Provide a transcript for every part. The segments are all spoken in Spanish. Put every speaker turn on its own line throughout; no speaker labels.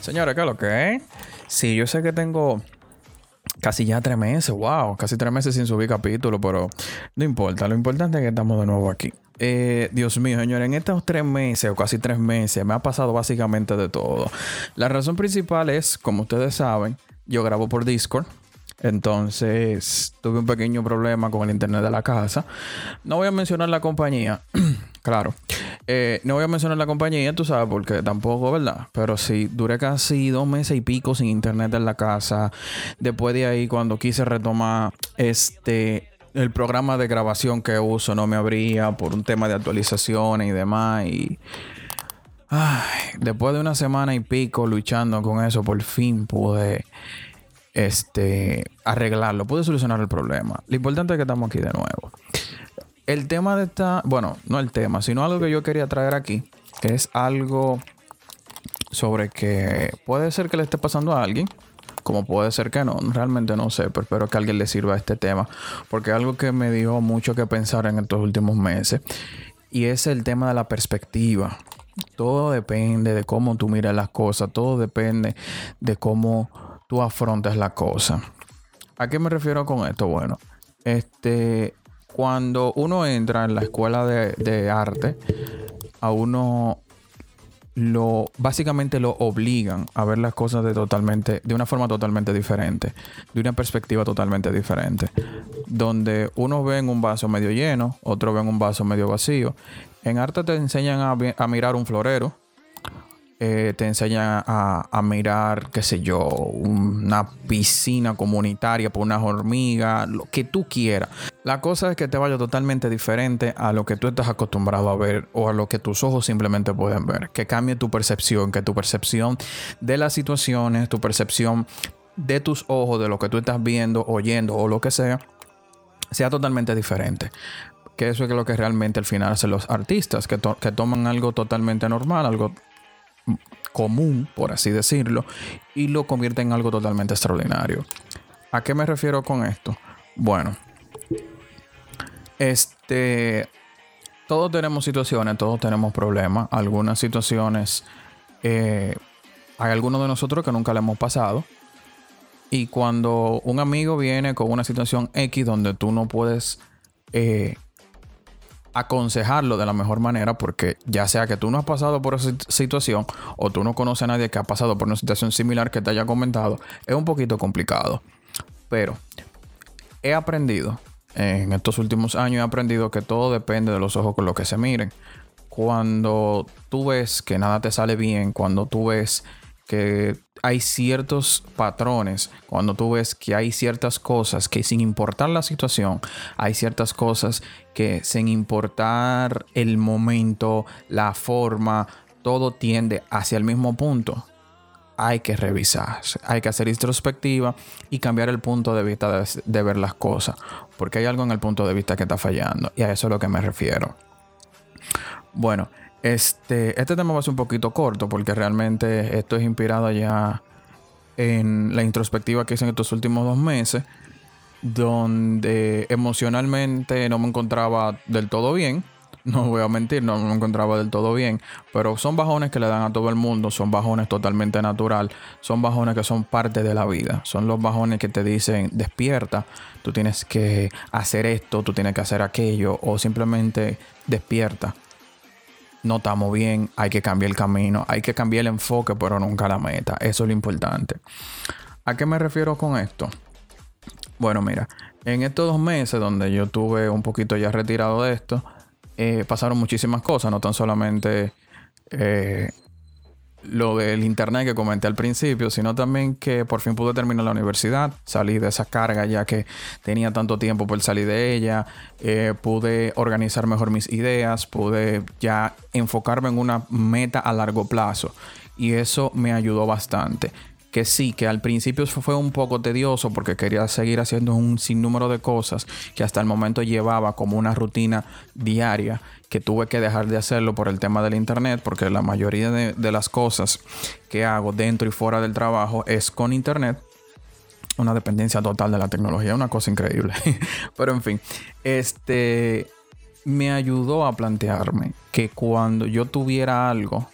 Señores, ¿qué es lo que es? Sí, yo sé que tengo casi ya tres meses, wow, casi tres meses sin subir capítulo, pero no importa, lo importante es que estamos de nuevo aquí. Eh, Dios mío, señor, en estos tres meses o casi tres meses me ha pasado básicamente de todo. La razón principal es, como ustedes saben, yo grabo por Discord. Entonces tuve un pequeño problema con el internet de la casa. No voy a mencionar la compañía, claro. Eh, no voy a mencionar la compañía, tú sabes, porque tampoco, ¿verdad? Pero sí, duré casi dos meses y pico sin internet en la casa. Después de ahí, cuando quise retomar este el programa de grabación que uso, no me abría por un tema de actualizaciones y demás. Y después de una semana y pico luchando con eso, por fin pude este, arreglarlo, pude solucionar el problema. Lo importante es que estamos aquí de nuevo. El tema de esta, bueno, no el tema, sino algo que yo quería traer aquí, es algo sobre que puede ser que le esté pasando a alguien, como puede ser que no, realmente no sé, pero espero que a alguien le sirva este tema, porque es algo que me dio mucho que pensar en estos últimos meses, y es el tema de la perspectiva. Todo depende de cómo tú miras las cosas, todo depende de cómo tú afrontas la cosa. ¿A qué me refiero con esto? Bueno, este, cuando uno entra en la escuela de, arte, a uno lo básicamente lo obligan a ver las cosas de totalmente de una forma totalmente diferente, de una perspectiva totalmente diferente, donde uno ve en un vaso medio lleno, otro ve en un vaso medio vacío. En arte te enseñan a mirar un florero, eh, te enseñan a, mirar, qué sé yo, una piscina comunitaria por unas hormigas, lo que tú quieras. La cosa es que te vaya totalmente diferente a lo que tú estás acostumbrado a ver o a lo que tus ojos simplemente pueden ver. Que cambie tu percepción, que tu percepción de las situaciones, tu percepción de tus ojos, de lo que tú estás viendo, oyendo o lo que sea, sea totalmente diferente que eso es lo que realmente al final hacen los artistas, que, que, toman algo totalmente normal, algo común, por así decirlo, y lo convierte en algo totalmente extraordinario. ¿A qué me refiero con esto? Bueno, este, todos tenemos situaciones, todos tenemos problemas. Algunas situaciones, eh, hay algunos de nosotros que nunca le hemos pasado. Y cuando un amigo viene con una situación X donde tú no puedes eh, aconsejarlo de la mejor manera porque ya sea que tú no has pasado por esa situación o tú no conoces a nadie que ha pasado por una situación similar que te haya comentado, es un poquito complicado. Pero he aprendido, en estos últimos años he aprendido que todo depende de los ojos con los que se miren. Cuando tú ves que nada te sale bien, cuando tú ves que hay ciertos patrones, cuando tú ves que hay ciertas cosas que sin importar la situación, hay ciertas cosas que sin importar el momento, la forma, todo tiende hacia el mismo punto. Hay que revisar, hay que hacer introspectiva y cambiar el punto de vista de, ver las cosas, porque hay algo en el punto de vista que está fallando y a eso es lo que me refiero. Bueno, este, este tema va a ser un poquito corto porque realmente esto es inspirado ya en la introspectiva que hice en estos últimos dos meses, donde emocionalmente no me encontraba del todo bien. No voy a mentir, no me encontraba del todo bien, pero son bajones que le dan a todo el mundo, son bajones totalmente natural, son bajones que son parte de la vida, son los bajones que te dicen despierta, tú tienes que hacer esto, tú tienes que hacer aquello, o simplemente despierta, no estamos bien, hay que cambiar el camino, hay que cambiar el enfoque, pero nunca la meta. Eso es lo importante. ¿A qué me refiero con esto? Bueno, mira, en estos dos meses donde yo tuve un poquito ya retirado de esto, eh, pasaron muchísimas cosas, no tan solamente eh, lo del internet que comenté al principio, sino también que por fin pude terminar la universidad, salí de esa carga ya que tenía tanto tiempo por salir de ella, eh, pude organizar mejor mis ideas, pude ya enfocarme en una meta a largo plazo y eso me ayudó bastante que sí, que al principio fue un poco tedioso porque quería seguir haciendo un sinnúmero de cosas que hasta el momento llevaba como una rutina diaria que tuve que dejar de hacerlo por el tema del internet porque la mayoría de, las cosas que hago dentro y fuera del trabajo es con internet una dependencia total de la tecnología, una cosa increíble. Pero en fin, este me ayudó a plantearme que cuando yo tuviera algo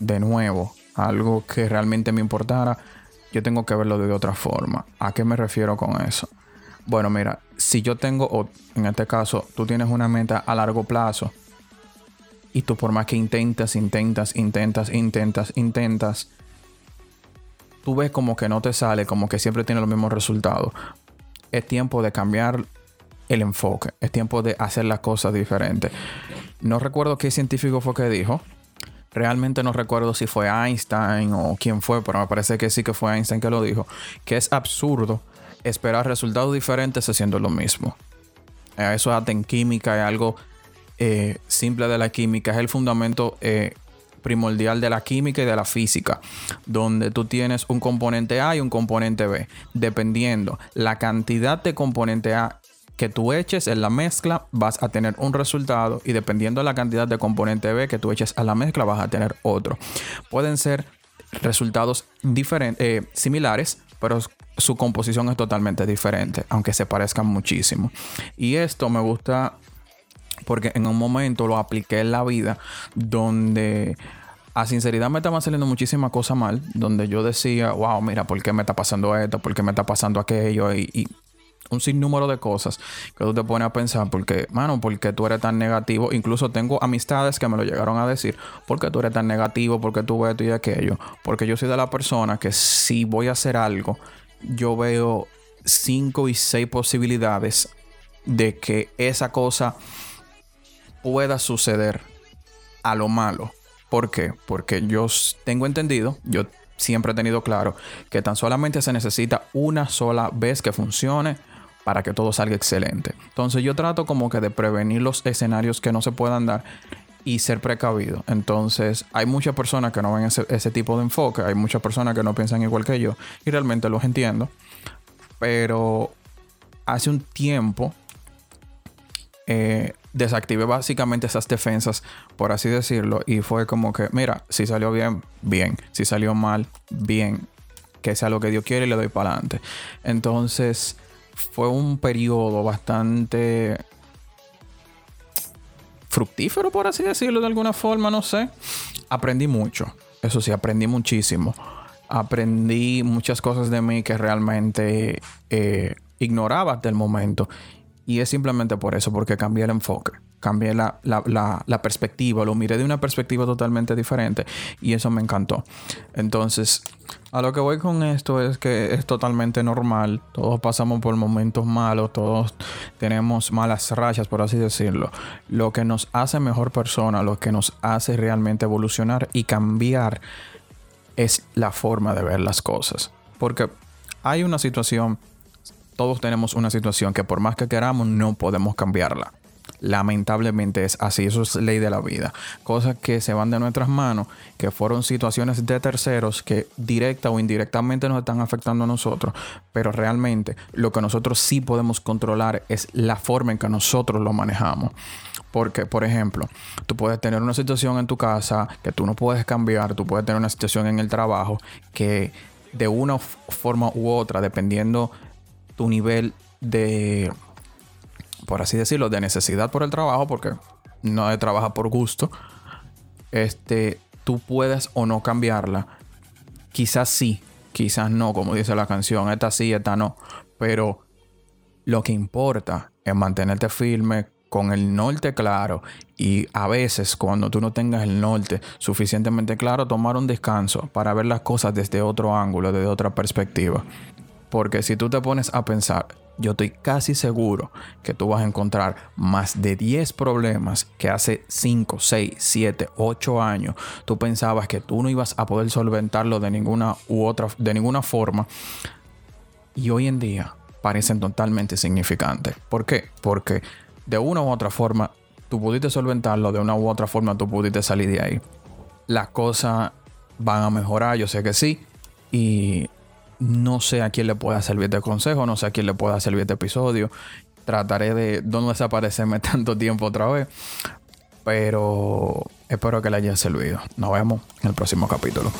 de nuevo algo que realmente me importara, yo tengo que verlo de otra forma. ¿A qué me refiero con eso? Bueno, mira, si yo tengo, en este caso, tú tienes una meta a largo plazo y tú por más que intentas, intentas, intentas, intentas, intentas, tú ves como que no te sale, como que siempre tiene los mismos resultados. Es tiempo de cambiar el enfoque, es tiempo de hacer las cosas diferentes. No recuerdo qué científico fue que dijo. Realmente no recuerdo si fue Einstein o quién fue, pero me parece que sí que fue Einstein que lo dijo. Que es absurdo esperar resultados diferentes haciendo lo mismo. Eh, eso es en química, es algo eh, simple de la química, es el fundamento eh, primordial de la química y de la física, donde tú tienes un componente A y un componente B. Dependiendo la cantidad de componente A que tú eches en la mezcla, vas a tener un resultado y dependiendo de la cantidad de componente B que tú eches a la mezcla, vas a tener otro. Pueden ser resultados diferentes, similares, pero su composición es totalmente diferente, aunque se parezcan muchísimo. Y esto me gusta porque en un momento lo apliqué en la vida donde a sinceridad me estaban saliendo muchísimas cosas mal, donde yo decía, wow, mira, ¿por qué me está pasando esto? ¿Por qué me está pasando aquello? Y, un sinnúmero de cosas que tú te pones a pensar, porque, mano, ¿por qué tú eres tan negativo? Incluso tengo amistades que me lo llegaron a decir, ¿por qué tú eres tan negativo? ¿Por qué tú esto y aquello? Porque yo soy de la persona que si voy a hacer algo, yo veo cinco y seis posibilidades de que esa cosa pueda suceder a lo malo. ¿Por qué? Porque yo tengo entendido, yo siempre he tenido claro que tan solamente se necesita una sola vez que funcione para que todo salga excelente. Entonces yo trato como que de prevenir los escenarios que no se puedan dar y ser precavido. Entonces hay muchas personas que no ven ese, ese tipo de enfoque, hay muchas personas que no piensan igual que yo y realmente los entiendo. Pero hace un tiempo eh, desactivé básicamente esas defensas, por así decirlo, y fue como que, mira, si salió bien, bien, si salió mal, bien, que sea lo que Dios quiere y le doy para adelante. Entonces, fue un periodo bastante fructífero, por así decirlo de alguna forma, no sé. Aprendí mucho, eso sí, aprendí muchísimo. Aprendí muchas cosas de mí que realmente eh, ignoraba hasta el momento y es simplemente por eso, porque cambié el enfoque, cambié la, perspectiva, lo miré de una perspectiva totalmente diferente y eso me encantó. Entonces, a lo que voy con esto es que es totalmente normal, todos pasamos por momentos malos, todos tenemos malas rachas, por así decirlo. Lo que nos hace mejor persona, lo que nos hace realmente evolucionar y cambiar es la forma de ver las cosas. Porque hay una situación todos tenemos una situación que por más que queramos no podemos cambiarla. Lamentablemente es así, eso es ley de la vida. Cosas que se van de nuestras manos, que fueron situaciones de terceros que directa o indirectamente nos están afectando a nosotros, pero realmente lo que nosotros sí podemos controlar es la forma en que nosotros lo manejamos. Porque, por ejemplo, tú puedes tener una situación en tu casa que tú no puedes cambiar, tú puedes tener una situación en el trabajo que de una forma u otra, dependiendo tu nivel de, por así decirlo, de necesidad por el trabajo, porque no trabaja por gusto, este, tú puedes o no cambiarla. Quizás sí, quizás no, como dice la canción, esta sí, esta no, pero lo que importa es mantenerte firme con el norte claro y a veces cuando tú no tengas el norte suficientemente claro tomar un descanso para ver las cosas desde otro ángulo, desde otra perspectiva. Porque si tú te pones a pensar, yo estoy casi seguro que tú vas a encontrar más de 10 problemas que hace 5, 6, 7, 8 años tú pensabas que tú no ibas a poder solventarlo de ninguna u otra de ninguna forma y hoy en día parecen totalmente significantes. ¿Por qué? Porque de una u otra forma tú pudiste solventarlo, de una u otra forma tú pudiste salir de ahí. Las cosas van a mejorar, yo sé que sí. Y no sé a quién le pueda servir de consejo, no sé a quién le pueda servir de episodio. Trataré de no desaparecerme tanto tiempo otra vez. Pero espero que le haya servido. Nos vemos en el próximo capítulo.